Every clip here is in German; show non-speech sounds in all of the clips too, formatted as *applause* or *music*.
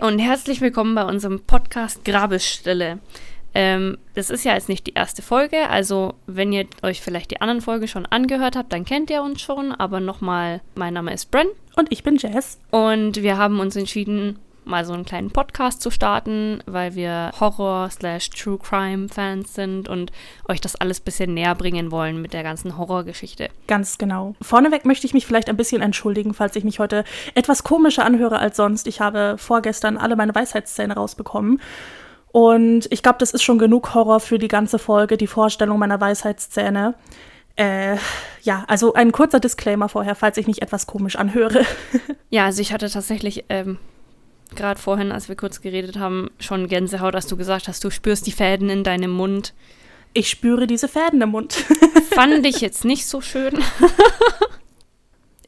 Hi und herzlich willkommen bei unserem Podcast Grabesstille. Ähm, das ist ja jetzt nicht die erste Folge, also wenn ihr euch vielleicht die anderen Folgen schon angehört habt, dann kennt ihr uns schon. Aber nochmal, mein Name ist Bren. Und ich bin Jess. Und wir haben uns entschieden, mal so einen kleinen Podcast zu starten, weil wir Horror slash True Crime Fans sind und euch das alles ein bisschen näher bringen wollen mit der ganzen Horrorgeschichte. Ganz genau. Vorneweg möchte ich mich vielleicht ein bisschen entschuldigen, falls ich mich heute etwas komischer anhöre als sonst. Ich habe vorgestern alle meine Weisheitszähne rausbekommen. Und ich glaube, das ist schon genug Horror für die ganze Folge, die Vorstellung meiner Weisheitszähne. Äh, ja, also ein kurzer Disclaimer vorher, falls ich mich etwas komisch anhöre. *laughs* ja, also ich hatte tatsächlich ähm, gerade vorhin, als wir kurz geredet haben, schon Gänsehaut, als du gesagt hast, du spürst die Fäden in deinem Mund. Ich spüre diese Fäden im Mund. *laughs* Fand ich jetzt nicht so schön. *laughs*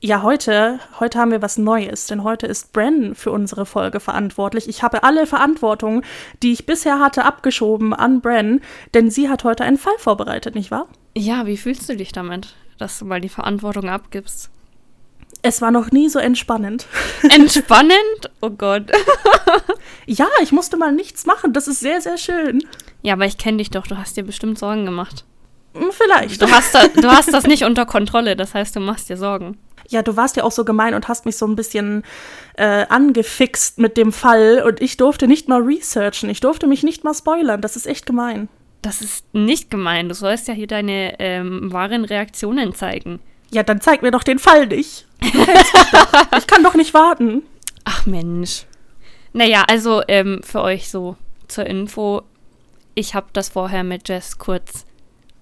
Ja, heute, heute haben wir was Neues, denn heute ist Bren für unsere Folge verantwortlich. Ich habe alle Verantwortung, die ich bisher hatte, abgeschoben an Bren, denn sie hat heute einen Fall vorbereitet, nicht wahr? Ja, wie fühlst du dich damit, dass du mal die Verantwortung abgibst? Es war noch nie so entspannend. *laughs* Entspannend? Oh Gott. *laughs* ja, ich musste mal nichts machen. Das ist sehr, sehr schön. Ja, aber ich kenne dich doch. Du hast dir bestimmt Sorgen gemacht. Hm, vielleicht. Du hast, da, du hast das nicht unter Kontrolle. Das heißt, du machst dir Sorgen. Ja, du warst ja auch so gemein und hast mich so ein bisschen äh, angefixt mit dem Fall und ich durfte nicht mal researchen. Ich durfte mich nicht mal spoilern. Das ist echt gemein. Das ist nicht gemein. Du sollst ja hier deine ähm, wahren Reaktionen zeigen. Ja, dann zeig mir doch den Fall nicht. ich kann doch nicht warten. Ach Mensch. Naja, also ähm, für euch so zur Info. Ich habe das vorher mit Jess kurz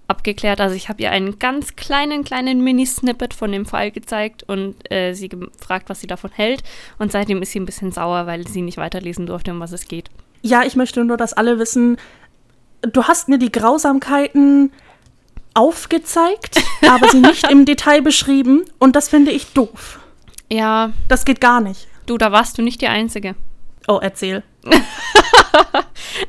abgeklärt. Also ich habe ihr einen ganz kleinen, kleinen Mini-Snippet von dem Fall gezeigt und äh, sie gefragt, was sie davon hält. Und seitdem ist sie ein bisschen sauer, weil sie nicht weiterlesen durfte, um was es geht. Ja, ich möchte nur, dass alle wissen, du hast mir die Grausamkeiten aufgezeigt, aber sie nicht im *laughs* Detail beschrieben. Und das finde ich doof. Ja. Das geht gar nicht. Du, da warst du nicht die Einzige. Oh, erzähl. *laughs*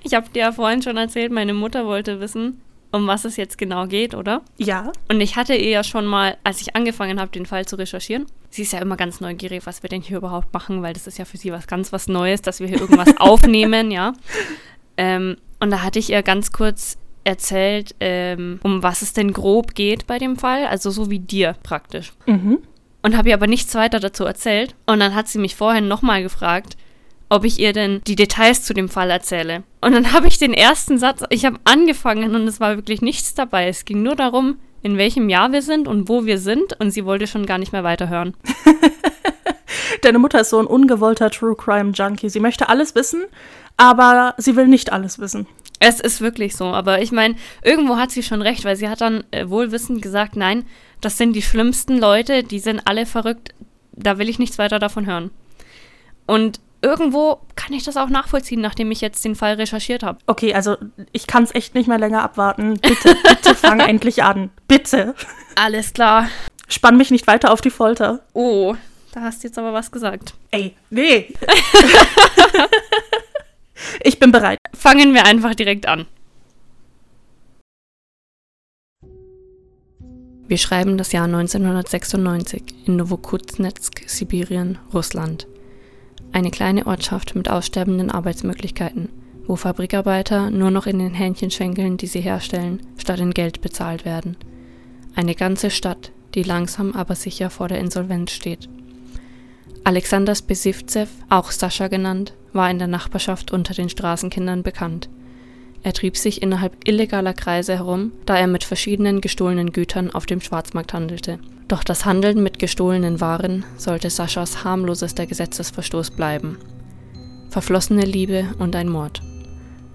ich habe dir ja vorhin schon erzählt, meine Mutter wollte wissen, um was es jetzt genau geht, oder? Ja. Und ich hatte ihr ja schon mal, als ich angefangen habe, den Fall zu recherchieren, sie ist ja immer ganz neugierig, was wir denn hier überhaupt machen, weil das ist ja für sie was ganz was Neues, dass wir hier irgendwas *laughs* aufnehmen, ja. Ähm, und da hatte ich ihr ganz kurz erzählt, ähm, um was es denn grob geht bei dem Fall, also so wie dir praktisch. Mhm. Und habe ihr aber nichts weiter dazu erzählt. Und dann hat sie mich vorhin nochmal gefragt, ob ich ihr denn die Details zu dem Fall erzähle. Und dann *laughs* habe ich den ersten Satz, ich habe angefangen und es war wirklich nichts dabei. Es ging nur darum, in welchem Jahr wir sind und wo wir sind und sie wollte schon gar nicht mehr weiterhören. *laughs* Deine Mutter ist so ein ungewollter True Crime Junkie. Sie möchte alles wissen, aber sie will nicht alles wissen. Es ist wirklich so, aber ich meine, irgendwo hat sie schon recht, weil sie hat dann äh, wohlwissend gesagt, nein, das sind die schlimmsten Leute, die sind alle verrückt, da will ich nichts weiter davon hören. Und irgendwo kann ich das auch nachvollziehen, nachdem ich jetzt den Fall recherchiert habe. Okay, also ich kann es echt nicht mehr länger abwarten. Bitte, bitte fang *laughs* endlich an. Bitte. Alles klar. Spann mich nicht weiter auf die Folter. Oh, da hast du jetzt aber was gesagt. Ey, nee. *laughs* Ich bin bereit. Fangen wir einfach direkt an. Wir schreiben das Jahr 1996 in Novokuznetsk, Sibirien, Russland. Eine kleine Ortschaft mit aussterbenden Arbeitsmöglichkeiten, wo Fabrikarbeiter nur noch in den Hähnchenschenkeln, die sie herstellen, statt in Geld bezahlt werden. Eine ganze Stadt, die langsam aber sicher vor der Insolvenz steht. Alexander Spesivzev, auch Sascha genannt, war in der Nachbarschaft unter den Straßenkindern bekannt. Er trieb sich innerhalb illegaler Kreise herum, da er mit verschiedenen gestohlenen Gütern auf dem Schwarzmarkt handelte. Doch das Handeln mit gestohlenen Waren sollte Saschas harmlosester Gesetzesverstoß bleiben. Verflossene Liebe und ein Mord.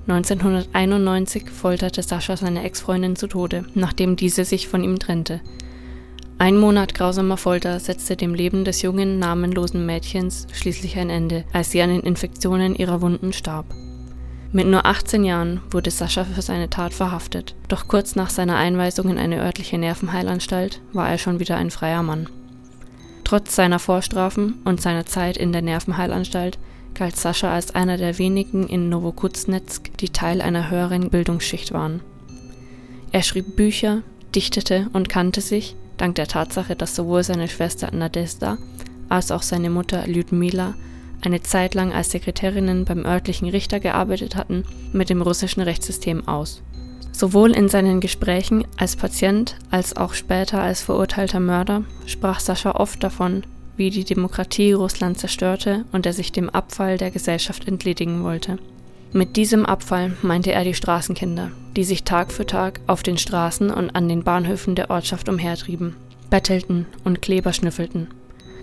1991 folterte Sascha seine Ex-Freundin zu Tode, nachdem diese sich von ihm trennte. Ein Monat grausamer Folter setzte dem Leben des jungen, namenlosen Mädchens schließlich ein Ende, als sie an den Infektionen ihrer Wunden starb. Mit nur 18 Jahren wurde Sascha für seine Tat verhaftet, doch kurz nach seiner Einweisung in eine örtliche Nervenheilanstalt war er schon wieder ein freier Mann. Trotz seiner Vorstrafen und seiner Zeit in der Nervenheilanstalt galt Sascha als einer der wenigen in Novokuznetsk, die Teil einer höheren Bildungsschicht waren. Er schrieb Bücher, dichtete und kannte sich, dank der Tatsache, dass sowohl seine Schwester Nadezhda als auch seine Mutter Lyudmila eine Zeit lang als Sekretärinnen beim örtlichen Richter gearbeitet hatten, mit dem russischen Rechtssystem aus. Sowohl in seinen Gesprächen als Patient als auch später als verurteilter Mörder sprach Sascha oft davon, wie die Demokratie Russland zerstörte und er sich dem Abfall der Gesellschaft entledigen wollte. Mit diesem Abfall meinte er die Straßenkinder, die sich Tag für Tag auf den Straßen und an den Bahnhöfen der Ortschaft umhertrieben, bettelten und Kleber schnüffelten.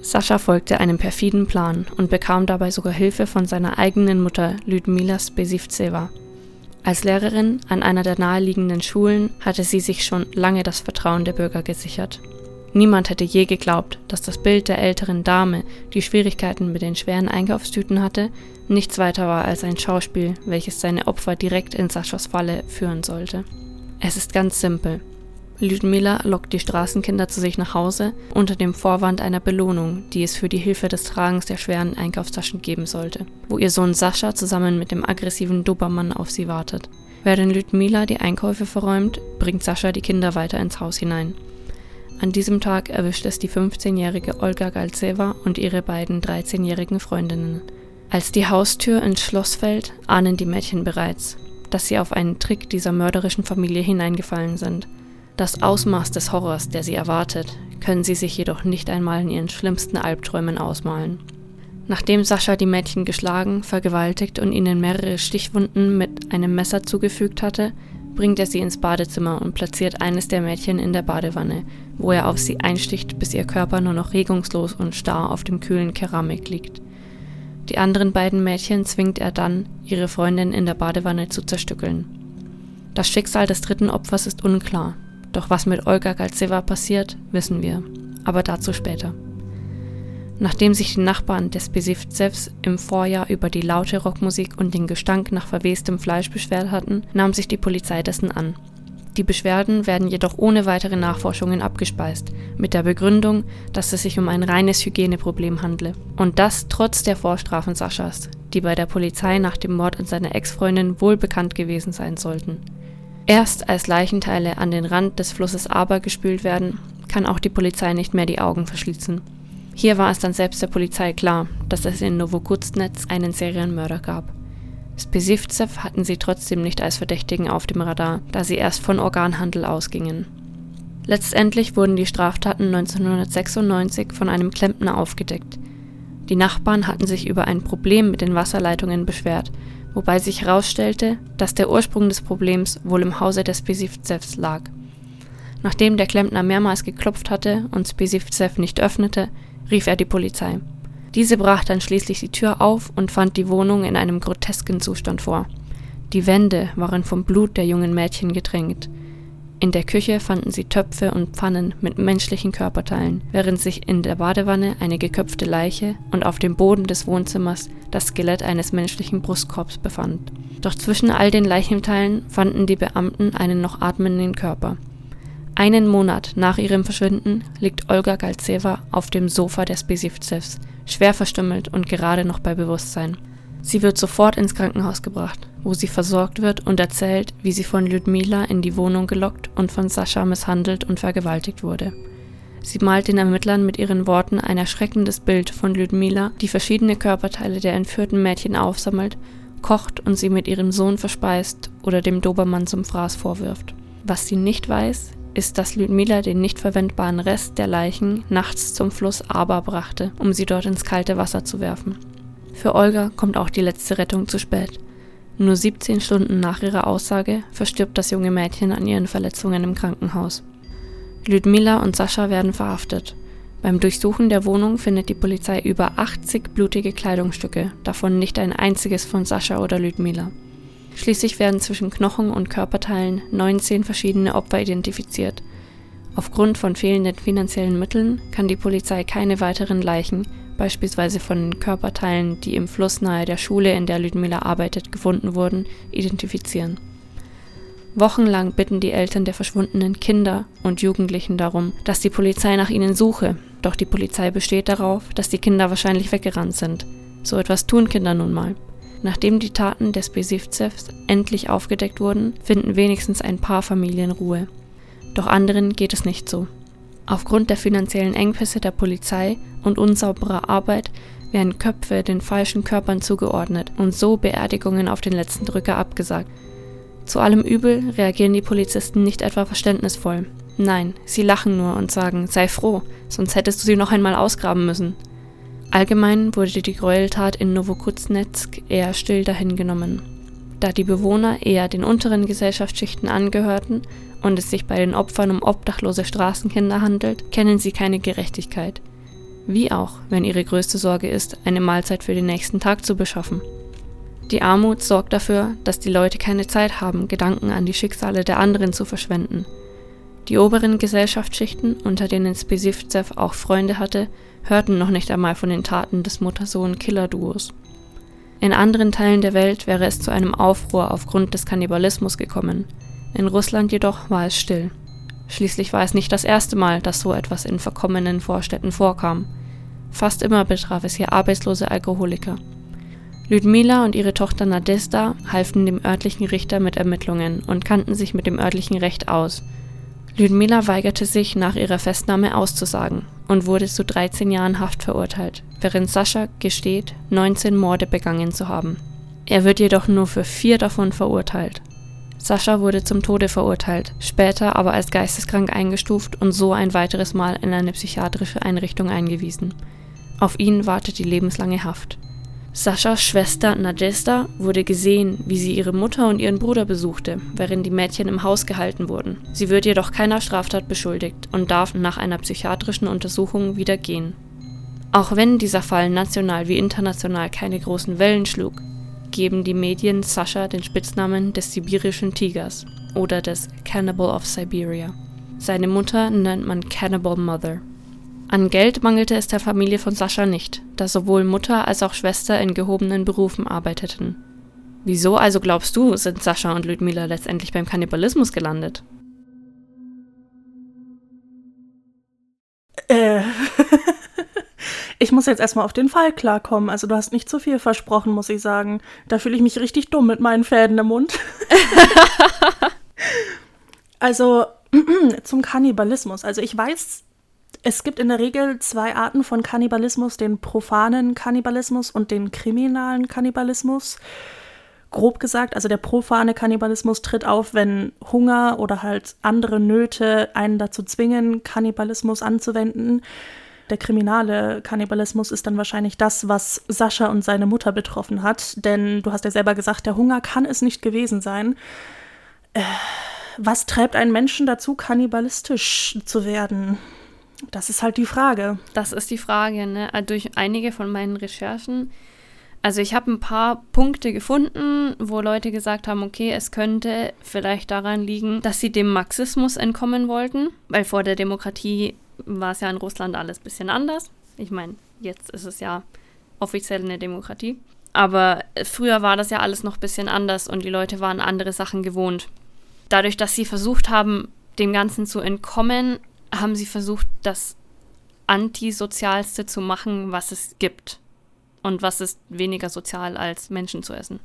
Sascha folgte einem perfiden Plan und bekam dabei sogar Hilfe von seiner eigenen Mutter Lyudmila Spesivtseva. Als Lehrerin an einer der naheliegenden Schulen hatte sie sich schon lange das Vertrauen der Bürger gesichert. Niemand hätte je geglaubt, dass das Bild der älteren Dame, die Schwierigkeiten mit den schweren Einkaufstüten hatte, nichts weiter war als ein Schauspiel, welches seine Opfer direkt in Saschas Falle führen sollte. Es ist ganz simpel. Lyudmila lockt die Straßenkinder zu sich nach Hause unter dem Vorwand einer Belohnung, die es für die Hilfe des Tragens der schweren Einkaufstaschen geben sollte, wo ihr Sohn Sascha zusammen mit dem aggressiven Dobermann auf sie wartet. Während Lyudmila die Einkäufe verräumt, bringt Sascha die Kinder weiter ins Haus hinein. An diesem Tag erwischt es die 15-jährige Olga Galzeva und ihre beiden 13-jährigen Freundinnen. Als die Haustür ins Schloss fällt, ahnen die Mädchen bereits, dass sie auf einen Trick dieser mörderischen Familie hineingefallen sind – das Ausmaß des Horrors, der sie erwartet, können sie sich jedoch nicht einmal in ihren schlimmsten Albträumen ausmalen. Nachdem Sascha die Mädchen geschlagen, vergewaltigt und ihnen mehrere Stichwunden mit einem Messer zugefügt hatte, bringt er sie ins Badezimmer und platziert eines der Mädchen in der Badewanne, wo er auf sie einsticht, bis ihr Körper nur noch regungslos und starr auf dem kühlen Keramik liegt. Die anderen beiden Mädchen zwingt er dann, ihre Freundin in der Badewanne zu zerstückeln. Das Schicksal des dritten Opfers ist unklar, doch was mit Olga Galzeva passiert, wissen wir. Aber dazu später. Nachdem sich die Nachbarn des Besivtsevs im Vorjahr über die laute Rockmusik und den Gestank nach verwestem Fleisch beschwert hatten, nahm sich die Polizei dessen an. Die Beschwerden werden jedoch ohne weitere Nachforschungen abgespeist, mit der Begründung, dass es sich um ein reines Hygieneproblem handle. Und das trotz der Vorstrafen Saschas, die bei der Polizei nach dem Mord an seiner Ex-Freundin wohl bekannt gewesen sein sollten. Erst als Leichenteile an den Rand des Flusses Aber gespült werden, kann auch die Polizei nicht mehr die Augen verschließen. Hier war es dann selbst der Polizei klar, dass es in Novokuznetz einen Serienmörder gab. Spesivtsev hatten sie trotzdem nicht als Verdächtigen auf dem Radar, da sie erst von Organhandel ausgingen. Letztendlich wurden die Straftaten 1996 von einem Klempner aufgedeckt. Die Nachbarn hatten sich über ein Problem mit den Wasserleitungen beschwert wobei sich herausstellte, dass der Ursprung des Problems wohl im Hause des Spesivtsevs lag. Nachdem der Klempner mehrmals geklopft hatte und Spesivtsev nicht öffnete, rief er die Polizei. Diese brach dann schließlich die Tür auf und fand die Wohnung in einem grotesken Zustand vor. Die Wände waren vom Blut der jungen Mädchen getränkt. In der Küche fanden sie Töpfe und Pfannen mit menschlichen Körperteilen, während sich in der Badewanne eine geköpfte Leiche und auf dem Boden des Wohnzimmers das Skelett eines menschlichen Brustkorbs befand. Doch zwischen all den Leichenteilen fanden die Beamten einen noch atmenden Körper. Einen Monat nach ihrem Verschwinden liegt Olga Galzeva auf dem Sofa des Besivtsevs, schwer verstümmelt und gerade noch bei Bewusstsein. Sie wird sofort ins Krankenhaus gebracht, wo sie versorgt wird und erzählt, wie sie von Lyudmila in die Wohnung gelockt und von Sascha misshandelt und vergewaltigt wurde. Sie malt den Ermittlern mit ihren Worten ein erschreckendes Bild von Lyudmila, die verschiedene Körperteile der entführten Mädchen aufsammelt, kocht und sie mit ihrem Sohn verspeist oder dem Dobermann zum Fraß vorwirft. Was sie nicht weiß, ist, dass Lyudmila den nicht verwendbaren Rest der Leichen nachts zum Fluss Aber brachte, um sie dort ins kalte Wasser zu werfen. Für Olga kommt auch die letzte Rettung zu spät. Nur 17 Stunden nach ihrer Aussage verstirbt das junge Mädchen an ihren Verletzungen im Krankenhaus. Lyudmila und Sascha werden verhaftet. Beim Durchsuchen der Wohnung findet die Polizei über 80 blutige Kleidungsstücke, davon nicht ein einziges von Sascha oder Lyudmila. Schließlich werden zwischen Knochen und Körperteilen 19 verschiedene Opfer identifiziert. Aufgrund von fehlenden finanziellen Mitteln kann die Polizei keine weiteren Leichen beispielsweise von Körperteilen, die im Fluss nahe der Schule, in der Lyudmila arbeitet, gefunden wurden, identifizieren. Wochenlang bitten die Eltern der verschwundenen Kinder und Jugendlichen darum, dass die Polizei nach ihnen suche, doch die Polizei besteht darauf, dass die Kinder wahrscheinlich weggerannt sind. So etwas tun Kinder nun mal. Nachdem die Taten des Besivtsevs endlich aufgedeckt wurden, finden wenigstens ein paar Familien Ruhe. Doch anderen geht es nicht so. Aufgrund der finanziellen Engpässe der Polizei und unsauberer Arbeit werden Köpfe den falschen Körpern zugeordnet und so Beerdigungen auf den letzten Drücker abgesagt. Zu allem Übel reagieren die Polizisten nicht etwa verständnisvoll. Nein, sie lachen nur und sagen, sei froh, sonst hättest du sie noch einmal ausgraben müssen. Allgemein wurde die Gräueltat in Novokuznetsk eher still dahingenommen. Da die Bewohner eher den unteren Gesellschaftsschichten angehörten und es sich bei den Opfern um obdachlose Straßenkinder handelt, kennen sie keine Gerechtigkeit. Wie auch, wenn ihre größte Sorge ist, eine Mahlzeit für den nächsten Tag zu beschaffen. Die Armut sorgt dafür, dass die Leute keine Zeit haben, Gedanken an die Schicksale der anderen zu verschwenden. Die oberen Gesellschaftsschichten, unter denen Spesivzev auch Freunde hatte, hörten noch nicht einmal von den Taten des Mutter-Sohn-Killer-Duos. In anderen Teilen der Welt wäre es zu einem Aufruhr aufgrund des Kannibalismus gekommen. In Russland jedoch war es still. Schließlich war es nicht das erste Mal, dass so etwas in verkommenen Vorstädten vorkam. Fast immer betraf es hier arbeitslose Alkoholiker. Ludmila und ihre Tochter Nadesta halfen dem örtlichen Richter mit Ermittlungen und kannten sich mit dem örtlichen Recht aus. Ludmila weigerte sich, nach ihrer Festnahme auszusagen und wurde zu 13 Jahren Haft verurteilt, während Sascha gesteht, 19 Morde begangen zu haben. Er wird jedoch nur für vier davon verurteilt. Sascha wurde zum Tode verurteilt, später aber als geisteskrank eingestuft und so ein weiteres Mal in eine psychiatrische Einrichtung eingewiesen. Auf ihn wartet die lebenslange Haft. Saschas Schwester Nadesta wurde gesehen, wie sie ihre Mutter und ihren Bruder besuchte, während die Mädchen im Haus gehalten wurden. Sie wird jedoch keiner Straftat beschuldigt und darf nach einer psychiatrischen Untersuchung wieder gehen. Auch wenn dieser Fall national wie international keine großen Wellen schlug, geben die Medien Sascha den Spitznamen des sibirischen Tigers oder des Cannibal of Siberia. Seine Mutter nennt man Cannibal Mother. An Geld mangelte es der Familie von Sascha nicht, da sowohl Mutter als auch Schwester in gehobenen Berufen arbeiteten. Wieso also glaubst du, sind Sascha und Ludmila letztendlich beim Kannibalismus gelandet? Äh. *laughs* ich muss jetzt erstmal auf den Fall klarkommen. Also du hast nicht zu viel versprochen, muss ich sagen. Da fühle ich mich richtig dumm mit meinen Fäden im Mund. *laughs* also *clears throat* zum Kannibalismus. Also ich weiß es gibt in der Regel zwei Arten von Kannibalismus, den profanen Kannibalismus und den kriminalen Kannibalismus. Grob gesagt, also der profane Kannibalismus tritt auf, wenn Hunger oder halt andere Nöte einen dazu zwingen, Kannibalismus anzuwenden. Der kriminale Kannibalismus ist dann wahrscheinlich das, was Sascha und seine Mutter betroffen hat, denn du hast ja selber gesagt, der Hunger kann es nicht gewesen sein. Äh, was treibt einen Menschen dazu, kannibalistisch zu werden? Das ist halt die Frage. Das ist die Frage, ne? Also durch einige von meinen Recherchen. Also ich habe ein paar Punkte gefunden, wo Leute gesagt haben, okay, es könnte vielleicht daran liegen, dass sie dem Marxismus entkommen wollten, weil vor der Demokratie war es ja in Russland alles ein bisschen anders. Ich meine, jetzt ist es ja offiziell eine Demokratie. Aber früher war das ja alles noch ein bisschen anders und die Leute waren andere Sachen gewohnt. Dadurch, dass sie versucht haben, dem Ganzen zu entkommen, haben sie versucht, das Antisozialste zu machen, was es gibt. Und was ist weniger sozial als Menschen zu essen.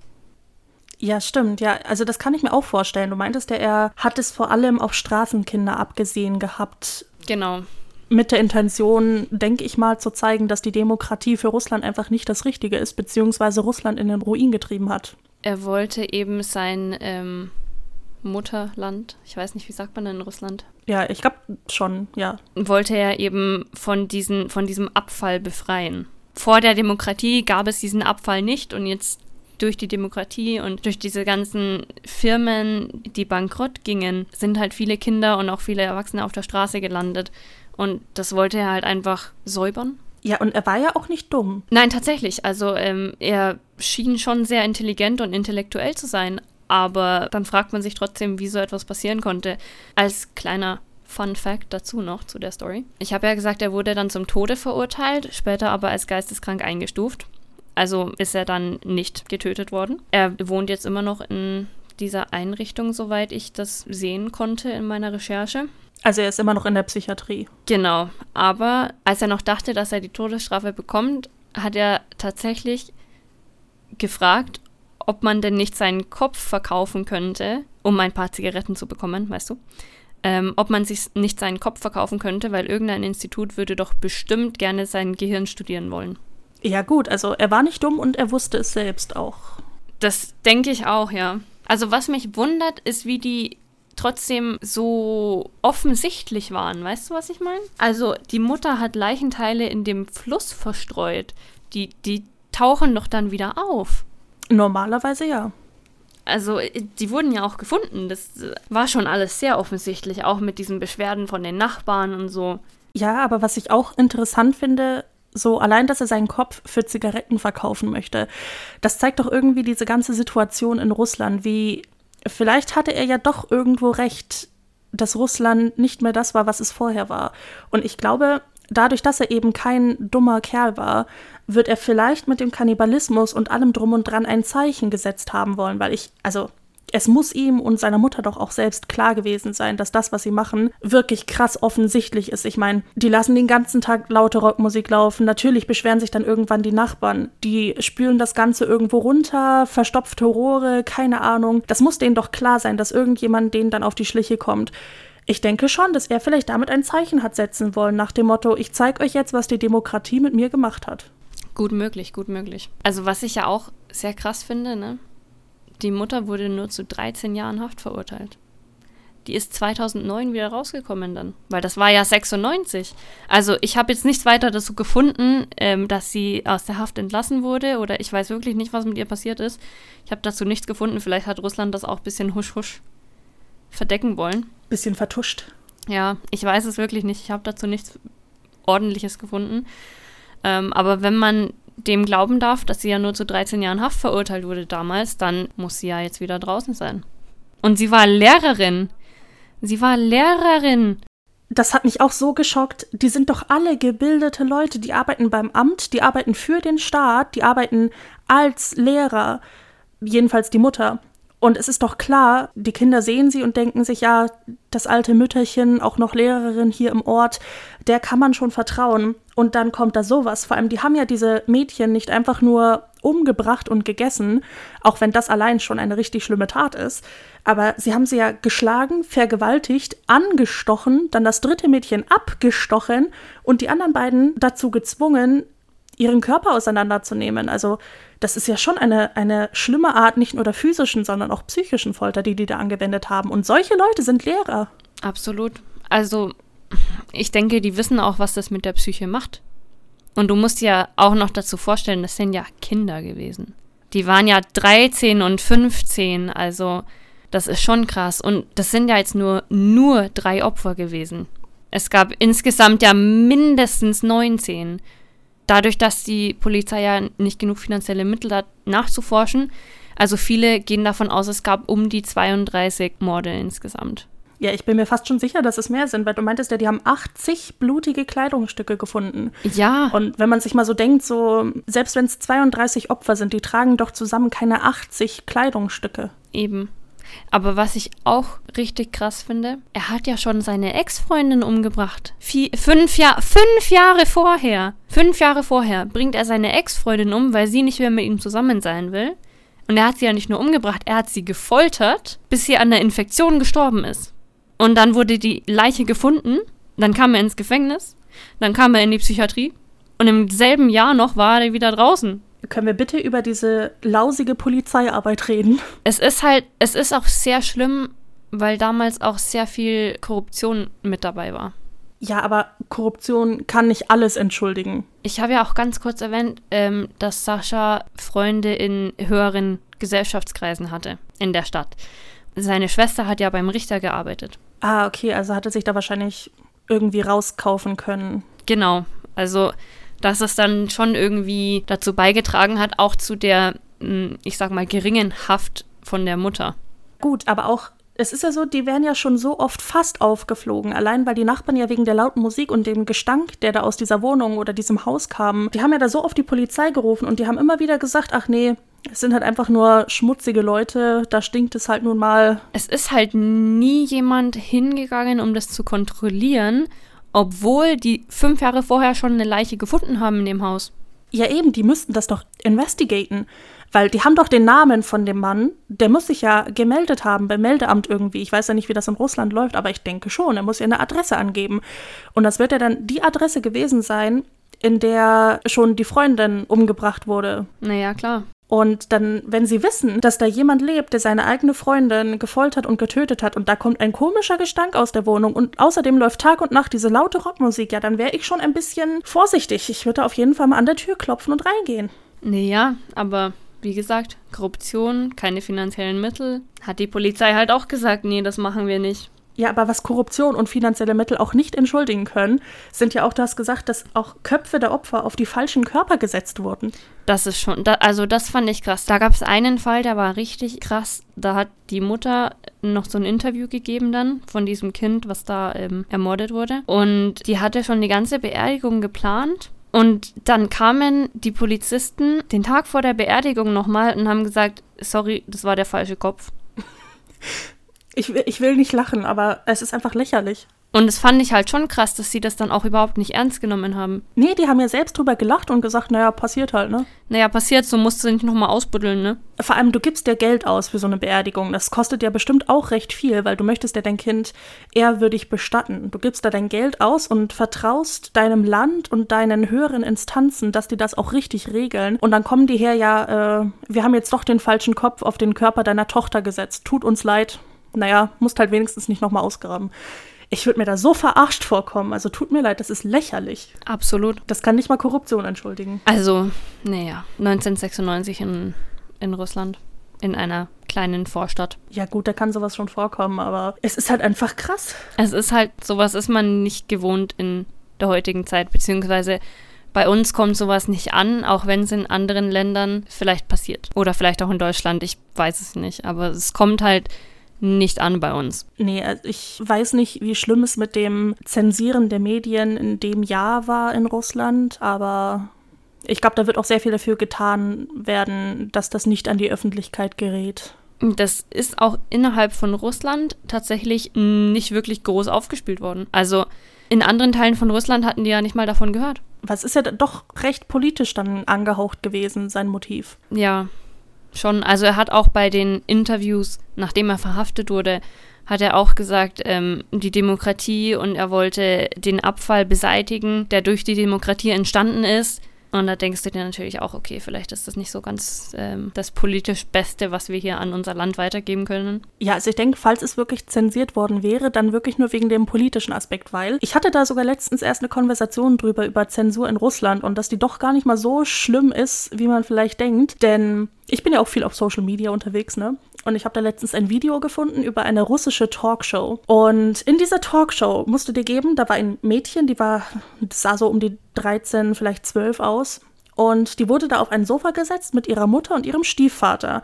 Ja, stimmt. Ja, also das kann ich mir auch vorstellen. Du meintest ja, er hat es vor allem auf Straßenkinder abgesehen gehabt. Genau. Mit der Intention, denke ich mal, zu zeigen, dass die Demokratie für Russland einfach nicht das Richtige ist, beziehungsweise Russland in den Ruin getrieben hat. Er wollte eben sein ähm, Mutterland, ich weiß nicht, wie sagt man denn in Russland? Ja, ich glaube schon, ja. Wollte er eben von, diesen, von diesem Abfall befreien. Vor der Demokratie gab es diesen Abfall nicht und jetzt durch die Demokratie und durch diese ganzen Firmen, die bankrott gingen, sind halt viele Kinder und auch viele Erwachsene auf der Straße gelandet. Und das wollte er halt einfach säubern. Ja, und er war ja auch nicht dumm. Nein, tatsächlich. Also ähm, er schien schon sehr intelligent und intellektuell zu sein, aber dann fragt man sich trotzdem, wie so etwas passieren konnte. Als kleiner Fun Fact dazu noch zu der Story. Ich habe ja gesagt, er wurde dann zum Tode verurteilt, später aber als geisteskrank eingestuft. Also ist er dann nicht getötet worden. Er wohnt jetzt immer noch in dieser Einrichtung, soweit ich das sehen konnte in meiner Recherche. Also er ist immer noch in der Psychiatrie. Genau. Aber als er noch dachte, dass er die Todesstrafe bekommt, hat er tatsächlich gefragt, ob man denn nicht seinen Kopf verkaufen könnte, um ein paar Zigaretten zu bekommen, weißt du? Ähm, ob man sich nicht seinen Kopf verkaufen könnte, weil irgendein Institut würde doch bestimmt gerne sein Gehirn studieren wollen. Ja, gut, also er war nicht dumm und er wusste es selbst auch. Das denke ich auch, ja. Also was mich wundert, ist, wie die trotzdem so offensichtlich waren. Weißt du, was ich meine? Also die Mutter hat Leichenteile in dem Fluss verstreut. Die, die tauchen doch dann wieder auf. Normalerweise ja. Also, die wurden ja auch gefunden. Das war schon alles sehr offensichtlich, auch mit diesen Beschwerden von den Nachbarn und so. Ja, aber was ich auch interessant finde, so allein, dass er seinen Kopf für Zigaretten verkaufen möchte, das zeigt doch irgendwie diese ganze Situation in Russland, wie vielleicht hatte er ja doch irgendwo recht, dass Russland nicht mehr das war, was es vorher war. Und ich glaube, dadurch, dass er eben kein dummer Kerl war, wird er vielleicht mit dem Kannibalismus und allem drum und dran ein Zeichen gesetzt haben wollen, weil ich, also es muss ihm und seiner Mutter doch auch selbst klar gewesen sein, dass das, was sie machen, wirklich krass offensichtlich ist. Ich meine, die lassen den ganzen Tag laute Rockmusik laufen. Natürlich beschweren sich dann irgendwann die Nachbarn. Die spülen das Ganze irgendwo runter, verstopfte Rohre, keine Ahnung. Das muss denen doch klar sein, dass irgendjemand denen dann auf die Schliche kommt. Ich denke schon, dass er vielleicht damit ein Zeichen hat setzen wollen, nach dem Motto, ich zeige euch jetzt, was die Demokratie mit mir gemacht hat. Gut möglich, gut möglich. Also was ich ja auch sehr krass finde, ne? Die Mutter wurde nur zu 13 Jahren Haft verurteilt. Die ist 2009 wieder rausgekommen dann, weil das war ja 96. Also ich habe jetzt nichts weiter dazu gefunden, ähm, dass sie aus der Haft entlassen wurde oder ich weiß wirklich nicht, was mit ihr passiert ist. Ich habe dazu nichts gefunden. Vielleicht hat Russland das auch ein bisschen husch husch verdecken wollen. Bisschen vertuscht. Ja, ich weiß es wirklich nicht. Ich habe dazu nichts Ordentliches gefunden. Ähm, aber wenn man dem glauben darf, dass sie ja nur zu 13 Jahren Haft verurteilt wurde damals, dann muss sie ja jetzt wieder draußen sein. Und sie war Lehrerin. Sie war Lehrerin. Das hat mich auch so geschockt. Die sind doch alle gebildete Leute, die arbeiten beim Amt, die arbeiten für den Staat, die arbeiten als Lehrer. Jedenfalls die Mutter. Und es ist doch klar, die Kinder sehen sie und denken sich, ja, das alte Mütterchen, auch noch Lehrerin hier im Ort, der kann man schon vertrauen. Und dann kommt da sowas. Vor allem, die haben ja diese Mädchen nicht einfach nur umgebracht und gegessen, auch wenn das allein schon eine richtig schlimme Tat ist. Aber sie haben sie ja geschlagen, vergewaltigt, angestochen, dann das dritte Mädchen abgestochen und die anderen beiden dazu gezwungen, ihren Körper auseinanderzunehmen. Also das ist ja schon eine, eine schlimme Art, nicht nur der physischen, sondern auch psychischen Folter, die die da angewendet haben. Und solche Leute sind Lehrer. Absolut. Also ich denke, die wissen auch, was das mit der Psyche macht. Und du musst ja auch noch dazu vorstellen, das sind ja Kinder gewesen. Die waren ja 13 und 15, also das ist schon krass. Und das sind ja jetzt nur, nur drei Opfer gewesen. Es gab insgesamt ja mindestens 19 dadurch, dass die Polizei ja nicht genug finanzielle Mittel hat, nachzuforschen. Also viele gehen davon aus, es gab um die 32 Morde insgesamt. Ja, ich bin mir fast schon sicher, dass es mehr sind, weil du meintest ja, die haben 80 blutige Kleidungsstücke gefunden. Ja. Und wenn man sich mal so denkt, so, selbst wenn es 32 Opfer sind, die tragen doch zusammen keine 80 Kleidungsstücke. Eben. Aber was ich auch richtig krass finde, er hat ja schon seine Ex-Freundin umgebracht. Vier, fünf, Jahr, fünf Jahre vorher. Fünf Jahre vorher bringt er seine Ex-Freundin um, weil sie nicht mehr mit ihm zusammen sein will. Und er hat sie ja nicht nur umgebracht, er hat sie gefoltert, bis sie an der Infektion gestorben ist. Und dann wurde die Leiche gefunden, dann kam er ins Gefängnis, dann kam er in die Psychiatrie und im selben Jahr noch war er wieder draußen. Können wir bitte über diese lausige Polizeiarbeit reden? Es ist halt, es ist auch sehr schlimm, weil damals auch sehr viel Korruption mit dabei war. Ja, aber Korruption kann nicht alles entschuldigen. Ich habe ja auch ganz kurz erwähnt, ähm, dass Sascha Freunde in höheren Gesellschaftskreisen hatte in der Stadt. Seine Schwester hat ja beim Richter gearbeitet. Ah, okay, also hatte sich da wahrscheinlich irgendwie rauskaufen können. Genau, also dass es dann schon irgendwie dazu beigetragen hat, auch zu der, hm, ich sag mal, geringen Haft von der Mutter. Gut, aber auch es ist ja so, die wären ja schon so oft fast aufgeflogen, allein weil die Nachbarn ja wegen der lauten Musik und dem Gestank, der da aus dieser Wohnung oder diesem Haus kam, die haben ja da so oft die Polizei gerufen und die haben immer wieder gesagt, ach nee, es sind halt einfach nur schmutzige Leute, da stinkt es halt nun mal. Es ist halt nie jemand hingegangen, um das zu kontrollieren obwohl die fünf Jahre vorher schon eine Leiche gefunden haben in dem Haus. Ja, eben, die müssten das doch investigaten. Weil die haben doch den Namen von dem Mann, der muss sich ja gemeldet haben beim Meldeamt irgendwie. Ich weiß ja nicht, wie das in Russland läuft, aber ich denke schon, er muss ja eine Adresse angeben. Und das wird ja dann die Adresse gewesen sein, in der schon die Freundin umgebracht wurde. Naja, klar. Und dann, wenn sie wissen, dass da jemand lebt, der seine eigene Freundin gefoltert und getötet hat und da kommt ein komischer Gestank aus der Wohnung und außerdem läuft Tag und Nacht diese laute Rockmusik, ja, dann wäre ich schon ein bisschen vorsichtig. Ich würde auf jeden Fall mal an der Tür klopfen und reingehen. Naja, aber wie gesagt, Korruption, keine finanziellen Mittel, hat die Polizei halt auch gesagt, nee, das machen wir nicht. Ja, aber was Korruption und finanzielle Mittel auch nicht entschuldigen können, sind ja auch, du hast gesagt, dass auch Köpfe der Opfer auf die falschen Körper gesetzt wurden. Das ist schon, da, also das fand ich krass. Da gab es einen Fall, der war richtig krass. Da hat die Mutter noch so ein Interview gegeben dann von diesem Kind, was da ähm, ermordet wurde. Und die hatte schon die ganze Beerdigung geplant. Und dann kamen die Polizisten den Tag vor der Beerdigung nochmal und haben gesagt, sorry, das war der falsche Kopf. *laughs* Ich will, ich will nicht lachen, aber es ist einfach lächerlich. Und das fand ich halt schon krass, dass sie das dann auch überhaupt nicht ernst genommen haben. Nee, die haben ja selbst drüber gelacht und gesagt, naja, passiert halt, ne? Naja, passiert, so musst du nicht nochmal ausbuddeln, ne? Vor allem, du gibst dir Geld aus für so eine Beerdigung. Das kostet ja bestimmt auch recht viel, weil du möchtest ja dein Kind ehrwürdig bestatten. Du gibst da dein Geld aus und vertraust deinem Land und deinen höheren Instanzen, dass die das auch richtig regeln. Und dann kommen die her, ja, äh, wir haben jetzt doch den falschen Kopf auf den Körper deiner Tochter gesetzt. Tut uns leid. Naja, musst halt wenigstens nicht nochmal ausgraben. Ich würde mir da so verarscht vorkommen. Also tut mir leid, das ist lächerlich. Absolut. Das kann nicht mal Korruption entschuldigen. Also, naja, 1996 in, in Russland. In einer kleinen Vorstadt. Ja gut, da kann sowas schon vorkommen, aber es ist halt einfach krass. Es ist halt, sowas ist man nicht gewohnt in der heutigen Zeit, beziehungsweise bei uns kommt sowas nicht an, auch wenn es in anderen Ländern vielleicht passiert. Oder vielleicht auch in Deutschland, ich weiß es nicht. Aber es kommt halt nicht an bei uns. Nee, also ich weiß nicht, wie schlimm es mit dem Zensieren der Medien in dem Jahr war in Russland, aber ich glaube, da wird auch sehr viel dafür getan werden, dass das nicht an die Öffentlichkeit gerät. Das ist auch innerhalb von Russland tatsächlich nicht wirklich groß aufgespielt worden. Also in anderen Teilen von Russland hatten die ja nicht mal davon gehört. Was ist ja doch recht politisch dann angehaucht gewesen, sein Motiv. Ja, schon. Also er hat auch bei den Interviews, nachdem er verhaftet wurde, hat er auch gesagt, ähm, die Demokratie und er wollte den Abfall beseitigen, der durch die Demokratie entstanden ist. Und da denkst du dir natürlich auch, okay, vielleicht ist das nicht so ganz ähm, das politisch Beste, was wir hier an unser Land weitergeben können. Ja, also ich denke, falls es wirklich zensiert worden wäre, dann wirklich nur wegen dem politischen Aspekt, weil ich hatte da sogar letztens erst eine Konversation drüber über Zensur in Russland und dass die doch gar nicht mal so schlimm ist, wie man vielleicht denkt. Denn ich bin ja auch viel auf Social Media unterwegs, ne? Und ich habe da letztens ein Video gefunden über eine russische Talkshow. Und in dieser Talkshow musst du dir geben, da war ein Mädchen, die war, sah so um die 13, vielleicht 12 aus. Und die wurde da auf ein Sofa gesetzt mit ihrer Mutter und ihrem Stiefvater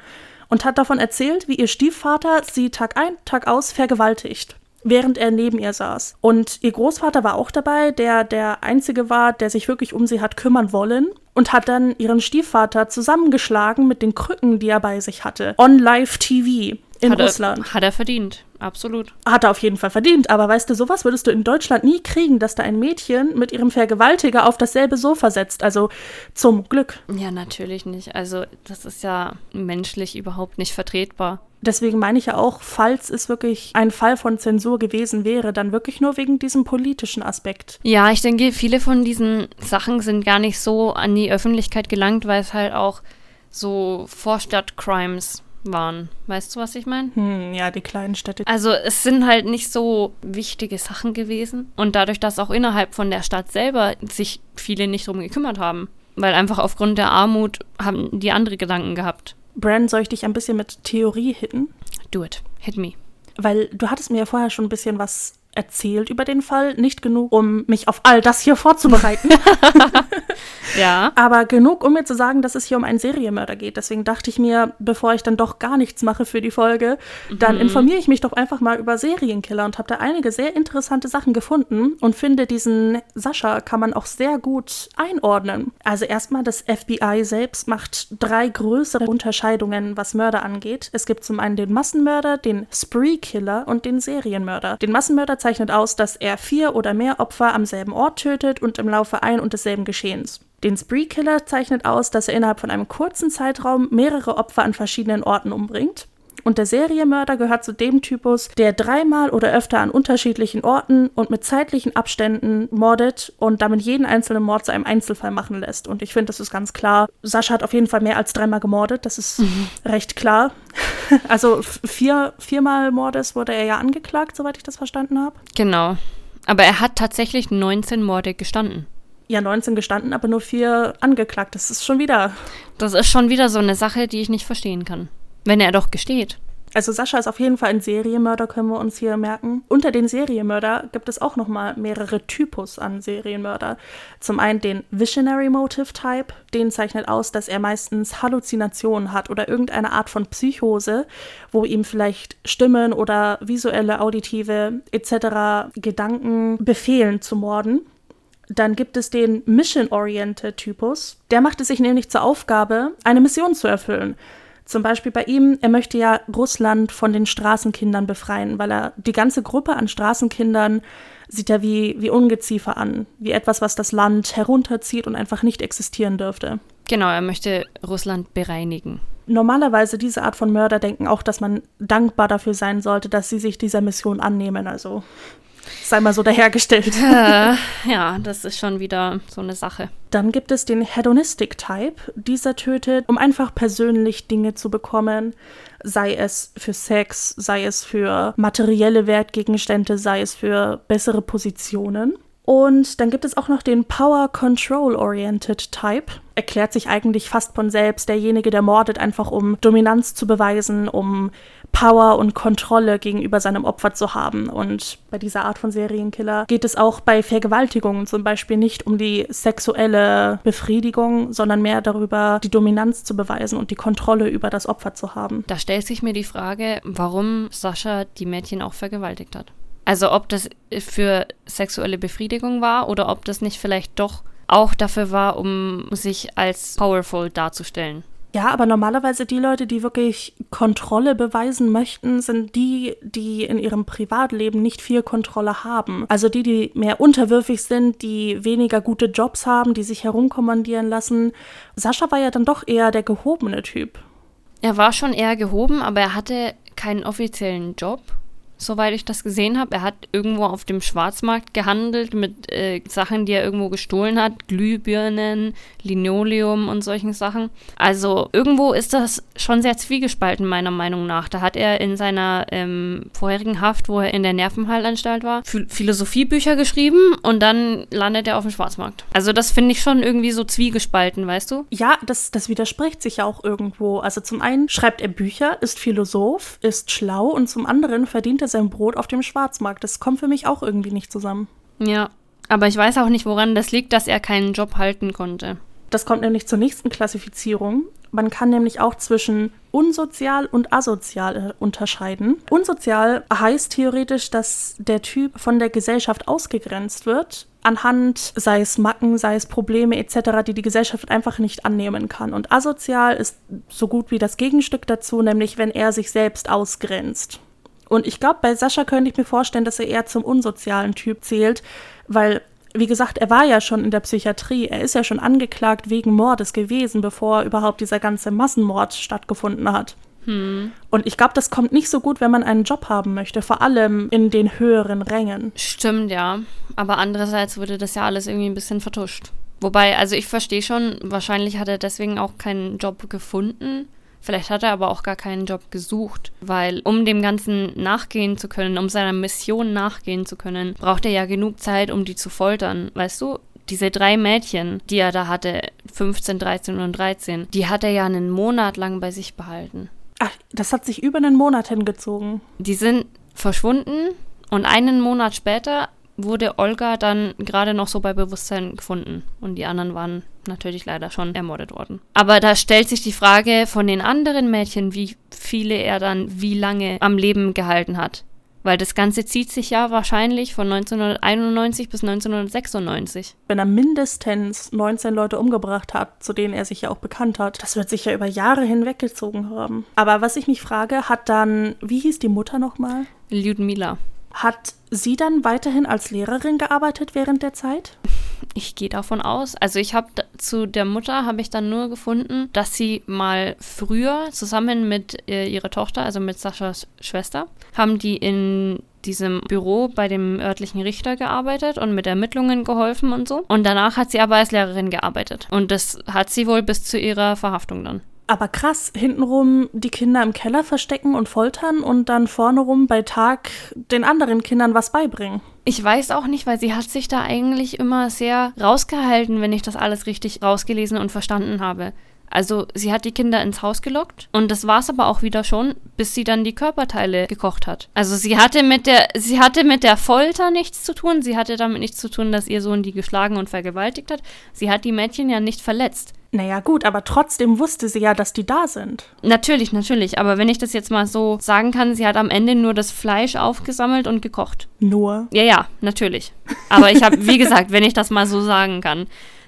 und hat davon erzählt, wie ihr Stiefvater sie Tag ein, Tag aus vergewaltigt während er neben ihr saß. Und ihr Großvater war auch dabei, der der Einzige war, der sich wirklich um sie hat kümmern wollen und hat dann ihren Stiefvater zusammengeschlagen mit den Krücken, die er bei sich hatte. On Live TV in hat Russland. Er, hat er verdient, absolut. Hat er auf jeden Fall verdient, aber weißt du, sowas würdest du in Deutschland nie kriegen, dass da ein Mädchen mit ihrem Vergewaltiger auf dasselbe Sofa setzt. Also zum Glück. Ja, natürlich nicht. Also das ist ja menschlich überhaupt nicht vertretbar. Deswegen meine ich ja auch, falls es wirklich ein Fall von Zensur gewesen wäre, dann wirklich nur wegen diesem politischen Aspekt. Ja, ich denke, viele von diesen Sachen sind gar nicht so an die Öffentlichkeit gelangt, weil es halt auch so Vorstadt-Crimes waren. Weißt du, was ich meine? Hm, ja, die kleinen Städte. Also es sind halt nicht so wichtige Sachen gewesen. Und dadurch, dass auch innerhalb von der Stadt selber sich viele nicht drum gekümmert haben. Weil einfach aufgrund der Armut haben die andere Gedanken gehabt. Brand, soll ich dich ein bisschen mit Theorie hitten? Do it. Hit me. Weil du hattest mir ja vorher schon ein bisschen was erzählt über den Fall. Nicht genug, um mich auf all das hier vorzubereiten. *laughs* ja. Aber genug, um mir zu sagen, dass es hier um einen Serienmörder geht. Deswegen dachte ich mir, bevor ich dann doch gar nichts mache für die Folge, dann mhm. informiere ich mich doch einfach mal über Serienkiller und habe da einige sehr interessante Sachen gefunden und finde, diesen Sascha kann man auch sehr gut einordnen. Also erstmal, das FBI selbst macht drei größere Unterscheidungen, was Mörder angeht. Es gibt zum einen den Massenmörder, den Spree-Killer und den Serienmörder. Den Massenmörder zeichnet aus, dass er vier oder mehr Opfer am selben Ort tötet und im Laufe ein und desselben Geschehens. Den Spree Killer zeichnet aus, dass er innerhalb von einem kurzen Zeitraum mehrere Opfer an verschiedenen Orten umbringt. Und der Serienmörder gehört zu dem Typus, der dreimal oder öfter an unterschiedlichen Orten und mit zeitlichen Abständen mordet und damit jeden einzelnen Mord zu einem Einzelfall machen lässt. Und ich finde, das ist ganz klar. Sascha hat auf jeden Fall mehr als dreimal gemordet, das ist mhm. recht klar. *laughs* Also vier, viermal Mordes wurde er ja angeklagt, soweit ich das verstanden habe. Genau. Aber er hat tatsächlich 19 Morde gestanden. Ja, 19 gestanden, aber nur vier angeklagt. Das ist schon wieder. Das ist schon wieder so eine Sache, die ich nicht verstehen kann. Wenn er doch gesteht. Also Sascha ist auf jeden Fall ein Serienmörder, können wir uns hier merken. Unter den Serienmörder gibt es auch noch mal mehrere Typus an Serienmörder. Zum einen den Visionary Motive Type, den zeichnet aus, dass er meistens Halluzinationen hat oder irgendeine Art von Psychose, wo ihm vielleicht Stimmen oder visuelle, auditive etc. Gedanken befehlen zu morden. Dann gibt es den Mission-Oriented Typus. Der macht es sich nämlich zur Aufgabe, eine Mission zu erfüllen. Zum Beispiel bei ihm, er möchte ja Russland von den Straßenkindern befreien, weil er die ganze Gruppe an Straßenkindern sieht er wie, wie Ungeziefer an, wie etwas, was das Land herunterzieht und einfach nicht existieren dürfte. Genau, er möchte Russland bereinigen. Normalerweise diese Art von Mörder denken auch, dass man dankbar dafür sein sollte, dass sie sich dieser Mission annehmen. Also sei mal so dahergestellt. Äh, ja, das ist schon wieder so eine Sache. Dann gibt es den Hedonistic Type. Dieser tötet, um einfach persönlich Dinge zu bekommen, sei es für Sex, sei es für materielle Wertgegenstände, sei es für bessere Positionen. Und dann gibt es auch noch den Power Control Oriented Type. Erklärt sich eigentlich fast von selbst. Derjenige, der mordet, einfach um Dominanz zu beweisen, um Power und Kontrolle gegenüber seinem Opfer zu haben. Und bei dieser Art von Serienkiller geht es auch bei Vergewaltigungen zum Beispiel nicht um die sexuelle Befriedigung, sondern mehr darüber, die Dominanz zu beweisen und die Kontrolle über das Opfer zu haben. Da stellt sich mir die Frage, warum Sascha die Mädchen auch vergewaltigt hat. Also ob das für sexuelle Befriedigung war oder ob das nicht vielleicht doch auch dafür war, um sich als powerful darzustellen. Ja, aber normalerweise die Leute, die wirklich Kontrolle beweisen möchten, sind die, die in ihrem Privatleben nicht viel Kontrolle haben. Also die, die mehr unterwürfig sind, die weniger gute Jobs haben, die sich herumkommandieren lassen. Sascha war ja dann doch eher der gehobene Typ. Er war schon eher gehoben, aber er hatte keinen offiziellen Job soweit ich das gesehen habe. Er hat irgendwo auf dem Schwarzmarkt gehandelt mit äh, Sachen, die er irgendwo gestohlen hat. Glühbirnen, Linoleum und solchen Sachen. Also irgendwo ist das schon sehr zwiegespalten, meiner Meinung nach. Da hat er in seiner ähm, vorherigen Haft, wo er in der Nervenheilanstalt war, Philosophiebücher geschrieben und dann landet er auf dem Schwarzmarkt. Also das finde ich schon irgendwie so zwiegespalten, weißt du? Ja, das, das widerspricht sich ja auch irgendwo. Also zum einen schreibt er Bücher, ist Philosoph, ist schlau und zum anderen verdient er sein Brot auf dem Schwarzmarkt. Das kommt für mich auch irgendwie nicht zusammen. Ja, aber ich weiß auch nicht, woran das liegt, dass er keinen Job halten konnte. Das kommt nämlich zur nächsten Klassifizierung. Man kann nämlich auch zwischen unsozial und asozial äh, unterscheiden. Unsozial heißt theoretisch, dass der Typ von der Gesellschaft ausgegrenzt wird, anhand sei es Macken, sei es Probleme etc., die die Gesellschaft einfach nicht annehmen kann. Und asozial ist so gut wie das Gegenstück dazu, nämlich wenn er sich selbst ausgrenzt. Und ich glaube, bei Sascha könnte ich mir vorstellen, dass er eher zum unsozialen Typ zählt, weil, wie gesagt, er war ja schon in der Psychiatrie. Er ist ja schon angeklagt wegen Mordes gewesen, bevor überhaupt dieser ganze Massenmord stattgefunden hat. Hm. Und ich glaube, das kommt nicht so gut, wenn man einen Job haben möchte, vor allem in den höheren Rängen. Stimmt, ja. Aber andererseits wurde das ja alles irgendwie ein bisschen vertuscht. Wobei, also ich verstehe schon, wahrscheinlich hat er deswegen auch keinen Job gefunden. Vielleicht hat er aber auch gar keinen Job gesucht, weil um dem Ganzen nachgehen zu können, um seiner Mission nachgehen zu können, braucht er ja genug Zeit, um die zu foltern. Weißt du, diese drei Mädchen, die er da hatte, 15, 13 und 13, die hat er ja einen Monat lang bei sich behalten. Ach, das hat sich über einen Monat hingezogen. Die sind verschwunden und einen Monat später wurde Olga dann gerade noch so bei Bewusstsein gefunden und die anderen waren natürlich leider schon ermordet worden. Aber da stellt sich die Frage von den anderen Mädchen, wie viele er dann wie lange am Leben gehalten hat. Weil das Ganze zieht sich ja wahrscheinlich von 1991 bis 1996. Wenn er mindestens 19 Leute umgebracht hat, zu denen er sich ja auch bekannt hat, das wird sich ja über Jahre hinweggezogen haben. Aber was ich mich frage, hat dann, wie hieß die Mutter nochmal? Lyudmila. Hat sie dann weiterhin als Lehrerin gearbeitet während der Zeit? ich gehe davon aus. Also ich habe zu der Mutter habe ich dann nur gefunden, dass sie mal früher zusammen mit äh, ihrer Tochter, also mit Saschas Schwester, haben die in diesem Büro bei dem örtlichen Richter gearbeitet und mit Ermittlungen geholfen und so. Und danach hat sie aber als Lehrerin gearbeitet. Und das hat sie wohl bis zu ihrer Verhaftung dann. Aber krass, hintenrum die Kinder im Keller verstecken und foltern und dann vorne rum bei Tag den anderen Kindern was beibringen. Ich weiß auch nicht, weil sie hat sich da eigentlich immer sehr rausgehalten, wenn ich das alles richtig rausgelesen und verstanden habe. Also sie hat die Kinder ins Haus gelockt und das war es aber auch wieder schon, bis sie dann die Körperteile gekocht hat. Also sie hatte mit der sie hatte mit der Folter nichts zu tun, sie hatte damit nichts zu tun, dass ihr Sohn die geschlagen und vergewaltigt hat. Sie hat die Mädchen ja nicht verletzt. Naja, gut, aber trotzdem wusste sie ja, dass die da sind. Natürlich, natürlich. Aber wenn ich das jetzt mal so sagen kann, sie hat am Ende nur das Fleisch aufgesammelt und gekocht. Nur? Ja, ja, natürlich. Aber ich habe, wie gesagt, wenn ich das mal so sagen kann.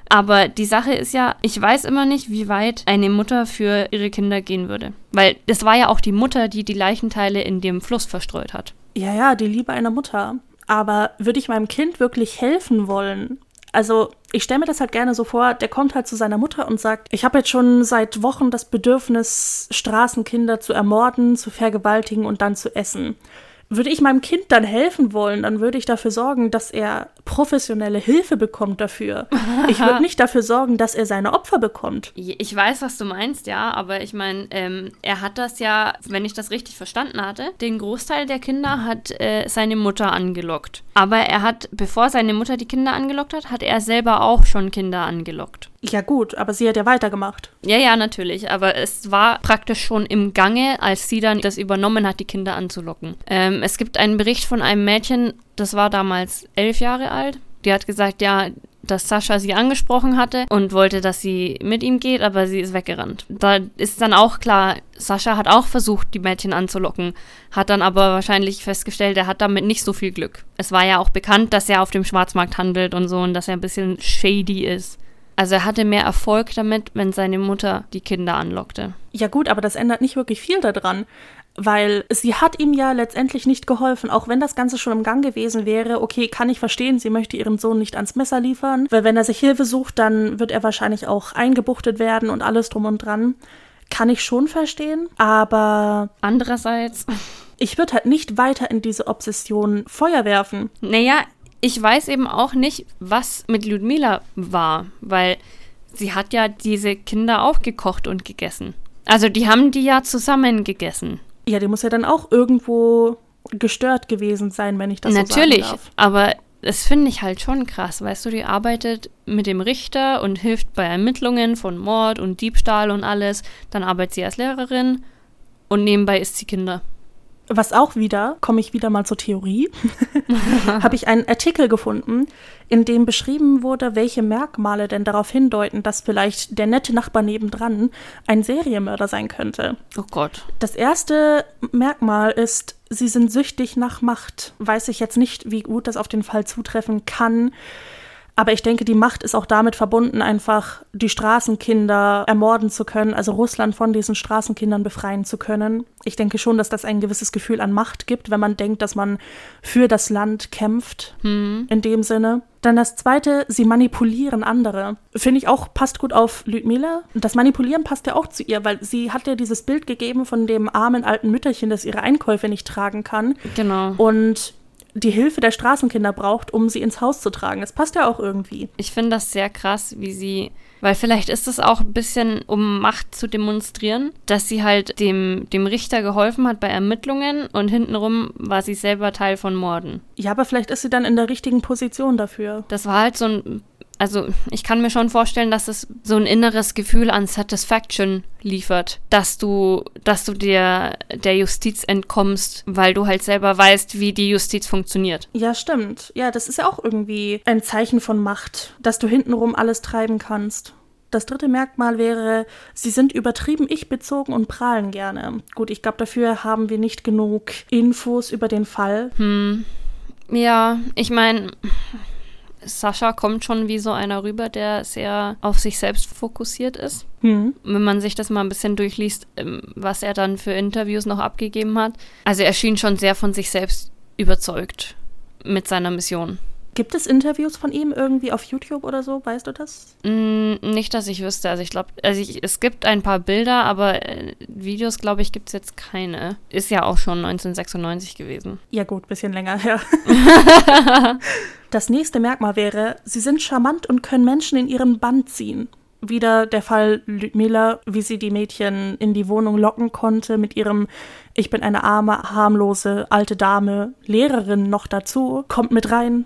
Aber die Sache ist ja, ich weiß immer nicht, wie weit eine Mutter für ihre Kinder gehen würde. Weil es war ja auch die Mutter, die die Leichenteile in dem Fluss verstreut hat. Ja, ja, die Liebe einer Mutter. Aber würde ich meinem Kind wirklich helfen wollen? Also ich stelle mir das halt gerne so vor, der kommt halt zu seiner Mutter und sagt, ich habe jetzt schon seit Wochen das Bedürfnis, Straßenkinder zu ermorden, zu vergewaltigen und dann zu essen. Würde ich meinem Kind dann helfen wollen, dann würde ich dafür sorgen, dass er professionelle Hilfe bekommt dafür. Ich würde *laughs* nicht dafür sorgen, dass er seine Opfer bekommt. Ich weiß, was du meinst, ja, aber ich meine, ähm, er hat das ja, wenn ich das richtig verstanden hatte, den Großteil der Kinder hat äh, seine Mutter angelockt. Aber er hat, bevor seine Mutter die Kinder angelockt hat, hat er selber auch schon Kinder angelockt. Ja gut, aber sie hat ja weitergemacht. Ja, ja, natürlich. Aber es war praktisch schon im Gange, als sie dann das übernommen hat, die Kinder anzulocken. Ähm, es gibt einen Bericht von einem Mädchen, das war damals elf Jahre alt. Die hat gesagt, ja, dass Sascha sie angesprochen hatte und wollte, dass sie mit ihm geht, aber sie ist weggerannt. Da ist dann auch klar, Sascha hat auch versucht, die Mädchen anzulocken, hat dann aber wahrscheinlich festgestellt, er hat damit nicht so viel Glück. Es war ja auch bekannt, dass er auf dem Schwarzmarkt handelt und so und dass er ein bisschen shady ist. Also er hatte mehr Erfolg damit, wenn seine Mutter die Kinder anlockte. Ja gut, aber das ändert nicht wirklich viel daran weil sie hat ihm ja letztendlich nicht geholfen, auch wenn das Ganze schon im Gang gewesen wäre. Okay, kann ich verstehen, sie möchte ihren Sohn nicht ans Messer liefern, weil wenn er sich Hilfe sucht, dann wird er wahrscheinlich auch eingebuchtet werden und alles drum und dran. Kann ich schon verstehen, aber andererseits, ich würde halt nicht weiter in diese Obsession Feuer werfen. Naja, ich weiß eben auch nicht, was mit Ludmila war, weil sie hat ja diese Kinder auch gekocht und gegessen. Also die haben die ja zusammen gegessen. Ja, die muss ja dann auch irgendwo gestört gewesen sein, wenn ich das Natürlich, so sagen darf. aber das finde ich halt schon krass. Weißt du, die arbeitet mit dem Richter und hilft bei Ermittlungen von Mord und Diebstahl und alles. Dann arbeitet sie als Lehrerin und nebenbei isst sie Kinder. Was auch wieder, komme ich wieder mal zur Theorie, *laughs* habe ich einen Artikel gefunden, in dem beschrieben wurde, welche Merkmale denn darauf hindeuten, dass vielleicht der nette Nachbar nebendran ein Serienmörder sein könnte. Oh Gott. Das erste Merkmal ist, sie sind süchtig nach Macht. Weiß ich jetzt nicht, wie gut das auf den Fall zutreffen kann. Aber ich denke, die Macht ist auch damit verbunden, einfach die Straßenkinder ermorden zu können, also Russland von diesen Straßenkindern befreien zu können. Ich denke schon, dass das ein gewisses Gefühl an Macht gibt, wenn man denkt, dass man für das Land kämpft, hm. in dem Sinne. Dann das zweite, sie manipulieren andere. Finde ich auch, passt gut auf Ludmila. Und das Manipulieren passt ja auch zu ihr, weil sie hat ja dieses Bild gegeben von dem armen alten Mütterchen, das ihre Einkäufe nicht tragen kann. Genau. Und die Hilfe der Straßenkinder braucht, um sie ins Haus zu tragen. Das passt ja auch irgendwie. Ich finde das sehr krass, wie sie, weil vielleicht ist es auch ein bisschen, um Macht zu demonstrieren, dass sie halt dem, dem Richter geholfen hat bei Ermittlungen und hintenrum war sie selber Teil von Morden. Ja, aber vielleicht ist sie dann in der richtigen Position dafür. Das war halt so ein also ich kann mir schon vorstellen, dass es so ein inneres Gefühl an Satisfaction liefert, dass du, dass du dir der Justiz entkommst, weil du halt selber weißt, wie die Justiz funktioniert. Ja, stimmt. Ja, das ist ja auch irgendwie ein Zeichen von Macht, dass du hintenrum alles treiben kannst. Das dritte Merkmal wäre, sie sind übertrieben ich-bezogen und prahlen gerne. Gut, ich glaube, dafür haben wir nicht genug Infos über den Fall. Hm. Ja, ich meine, Sascha kommt schon wie so einer rüber, der sehr auf sich selbst fokussiert ist. Mhm. Wenn man sich das mal ein bisschen durchliest, ähm, was er dann für Interviews noch abgegeben hat. Also er schien schon sehr von sich selbst überzeugt mit seiner Mission. Gibt es Interviews von ihm irgendwie auf YouTube oder so? Weißt du das? Mm, nicht, dass ich wüsste. Also ich glaube, also ich, es gibt ein paar Bilder, aber äh, Videos, glaube ich, gibt es jetzt keine. Ist ja auch schon 1996 gewesen. Ja gut, bisschen länger her. *laughs* das nächste Merkmal wäre, sie sind charmant und können Menschen in ihren Band ziehen wieder der Fall Ludmilla, wie sie die Mädchen in die Wohnung locken konnte mit ihrem Ich bin eine arme, harmlose, alte Dame, Lehrerin noch dazu, kommt mit rein,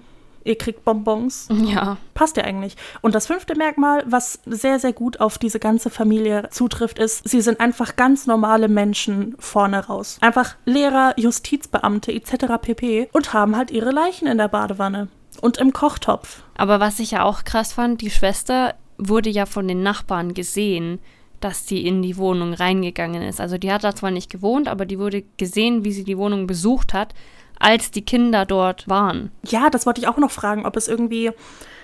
ihr kriegt Bonbons. Ja. Passt ja eigentlich. Und das fünfte Merkmal, was sehr, sehr gut auf diese ganze Familie zutrifft, ist, sie sind einfach ganz normale Menschen vorne raus. Einfach Lehrer, Justizbeamte etc. pp. und haben halt ihre Leichen in der Badewanne und im Kochtopf. Aber was ich ja auch krass fand, die Schwester wurde ja von den Nachbarn gesehen, dass sie in die Wohnung reingegangen ist. Also die hat da zwar nicht gewohnt, aber die wurde gesehen, wie sie die Wohnung besucht hat, als die Kinder dort waren. Ja, das wollte ich auch noch fragen, ob es irgendwie.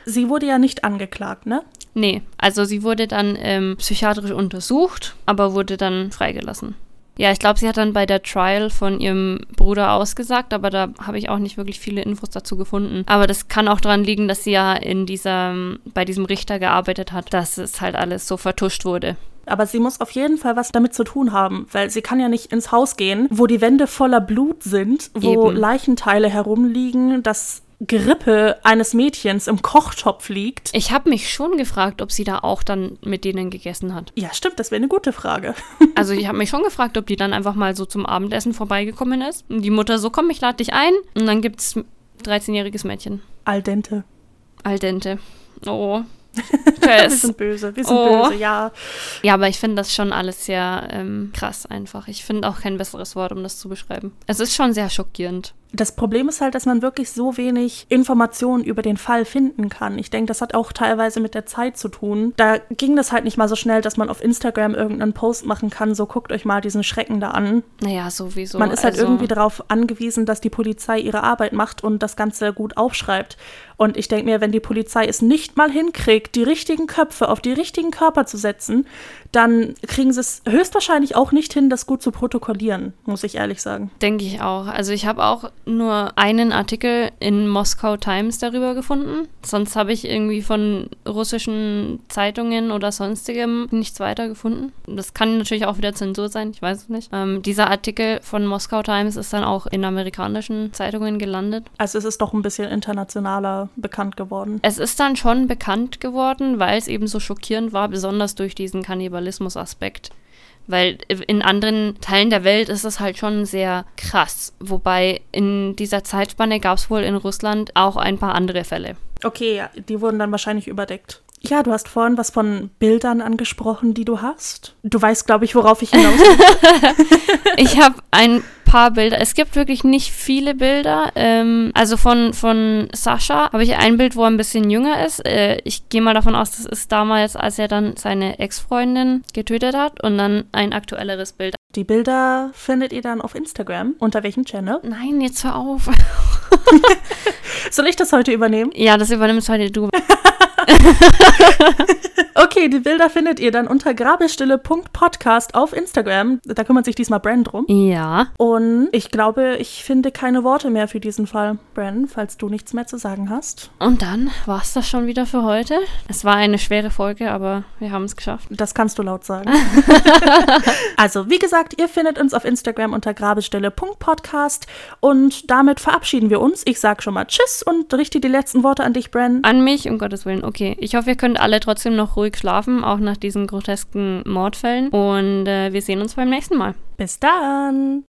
Sie wurde ja nicht angeklagt, ne? Nee, also sie wurde dann ähm, psychiatrisch untersucht, aber wurde dann freigelassen. Ja, ich glaube, sie hat dann bei der Trial von ihrem Bruder ausgesagt, aber da habe ich auch nicht wirklich viele Infos dazu gefunden. Aber das kann auch daran liegen, dass sie ja in dieser, bei diesem Richter gearbeitet hat, dass es halt alles so vertuscht wurde. Aber sie muss auf jeden Fall was damit zu tun haben, weil sie kann ja nicht ins Haus gehen, wo die Wände voller Blut sind, wo Eben. Leichenteile herumliegen, das Gerippe eines Mädchens im Kochtopf liegt. Ich habe mich schon gefragt, ob sie da auch dann mit denen gegessen hat. Ja, stimmt, das wäre eine gute Frage. *laughs* also ich habe mich schon gefragt, ob die dann einfach mal so zum Abendessen vorbeigekommen ist. Und die Mutter so, komm, ich lade dich ein. Und dann gibt es 13-jähriges Mädchen. Al dente. Al dente. Oh. *laughs* wir sind böse, wir sind oh. böse, ja. Ja, aber ich finde das schon alles sehr ähm, krass einfach. Ich finde auch kein besseres Wort, um das zu beschreiben. Es ist schon sehr schockierend. Das Problem ist halt, dass man wirklich so wenig Informationen über den Fall finden kann. Ich denke, das hat auch teilweise mit der Zeit zu tun. Da ging das halt nicht mal so schnell, dass man auf Instagram irgendeinen Post machen kann, so guckt euch mal diesen Schrecken da an. Naja, sowieso. Man ist halt also irgendwie darauf angewiesen, dass die Polizei ihre Arbeit macht und das Ganze gut aufschreibt. Und ich denke mir, wenn die Polizei es nicht mal hinkriegt, die richtigen Köpfe auf die richtigen Körper zu setzen, dann kriegen sie es höchstwahrscheinlich auch nicht hin, das gut zu protokollieren, muss ich ehrlich sagen. Denke ich auch. Also ich habe auch nur einen Artikel in Moskau Times darüber gefunden. Sonst habe ich irgendwie von russischen Zeitungen oder sonstigem nichts weiter gefunden. Das kann natürlich auch wieder Zensur sein, ich weiß es nicht. Ähm, dieser Artikel von Moskau Times ist dann auch in amerikanischen Zeitungen gelandet. Also es ist doch ein bisschen internationaler bekannt geworden. Es ist dann schon bekannt geworden, weil es eben so schockierend war, besonders durch diesen Kannibalismus-Aspekt. Weil in anderen Teilen der Welt ist es halt schon sehr krass. Wobei in dieser Zeitspanne gab es wohl in Russland auch ein paar andere Fälle. Okay, ja, die wurden dann wahrscheinlich überdeckt. Ja, du hast vorhin was von Bildern angesprochen, die du hast. Du weißt, glaube ich, worauf ich hinaus will. *laughs* ich habe ein paar Bilder. Es gibt wirklich nicht viele Bilder. Ähm, also von, von Sascha habe ich ein Bild, wo er ein bisschen jünger ist. Äh, ich gehe mal davon aus, das ist damals, als er dann seine Ex-Freundin getötet hat. Und dann ein aktuelleres Bild. Die Bilder findet ihr dann auf Instagram. Unter welchem Channel? Nein, jetzt hör auf. *laughs* Soll ich das heute übernehmen? Ja, das übernimmst heute du. *laughs* *laughs* okay, die Bilder findet ihr dann unter grabestille.podcast auf Instagram. Da kümmert sich diesmal Bran drum. Ja. Und ich glaube, ich finde keine Worte mehr für diesen Fall. Bran, falls du nichts mehr zu sagen hast. Und dann war es das schon wieder für heute. Es war eine schwere Folge, aber wir haben es geschafft. Das kannst du laut sagen. *laughs* also, wie gesagt, ihr findet uns auf Instagram unter grabestille.podcast. Und damit verabschieden wir uns. Ich sage schon mal Tschüss und richte die letzten Worte an dich, Bran. An mich, um Gottes Willen. Okay, ich hoffe, ihr könnt alle trotzdem noch ruhig schlafen, auch nach diesen grotesken Mordfällen. Und äh, wir sehen uns beim nächsten Mal. Bis dann!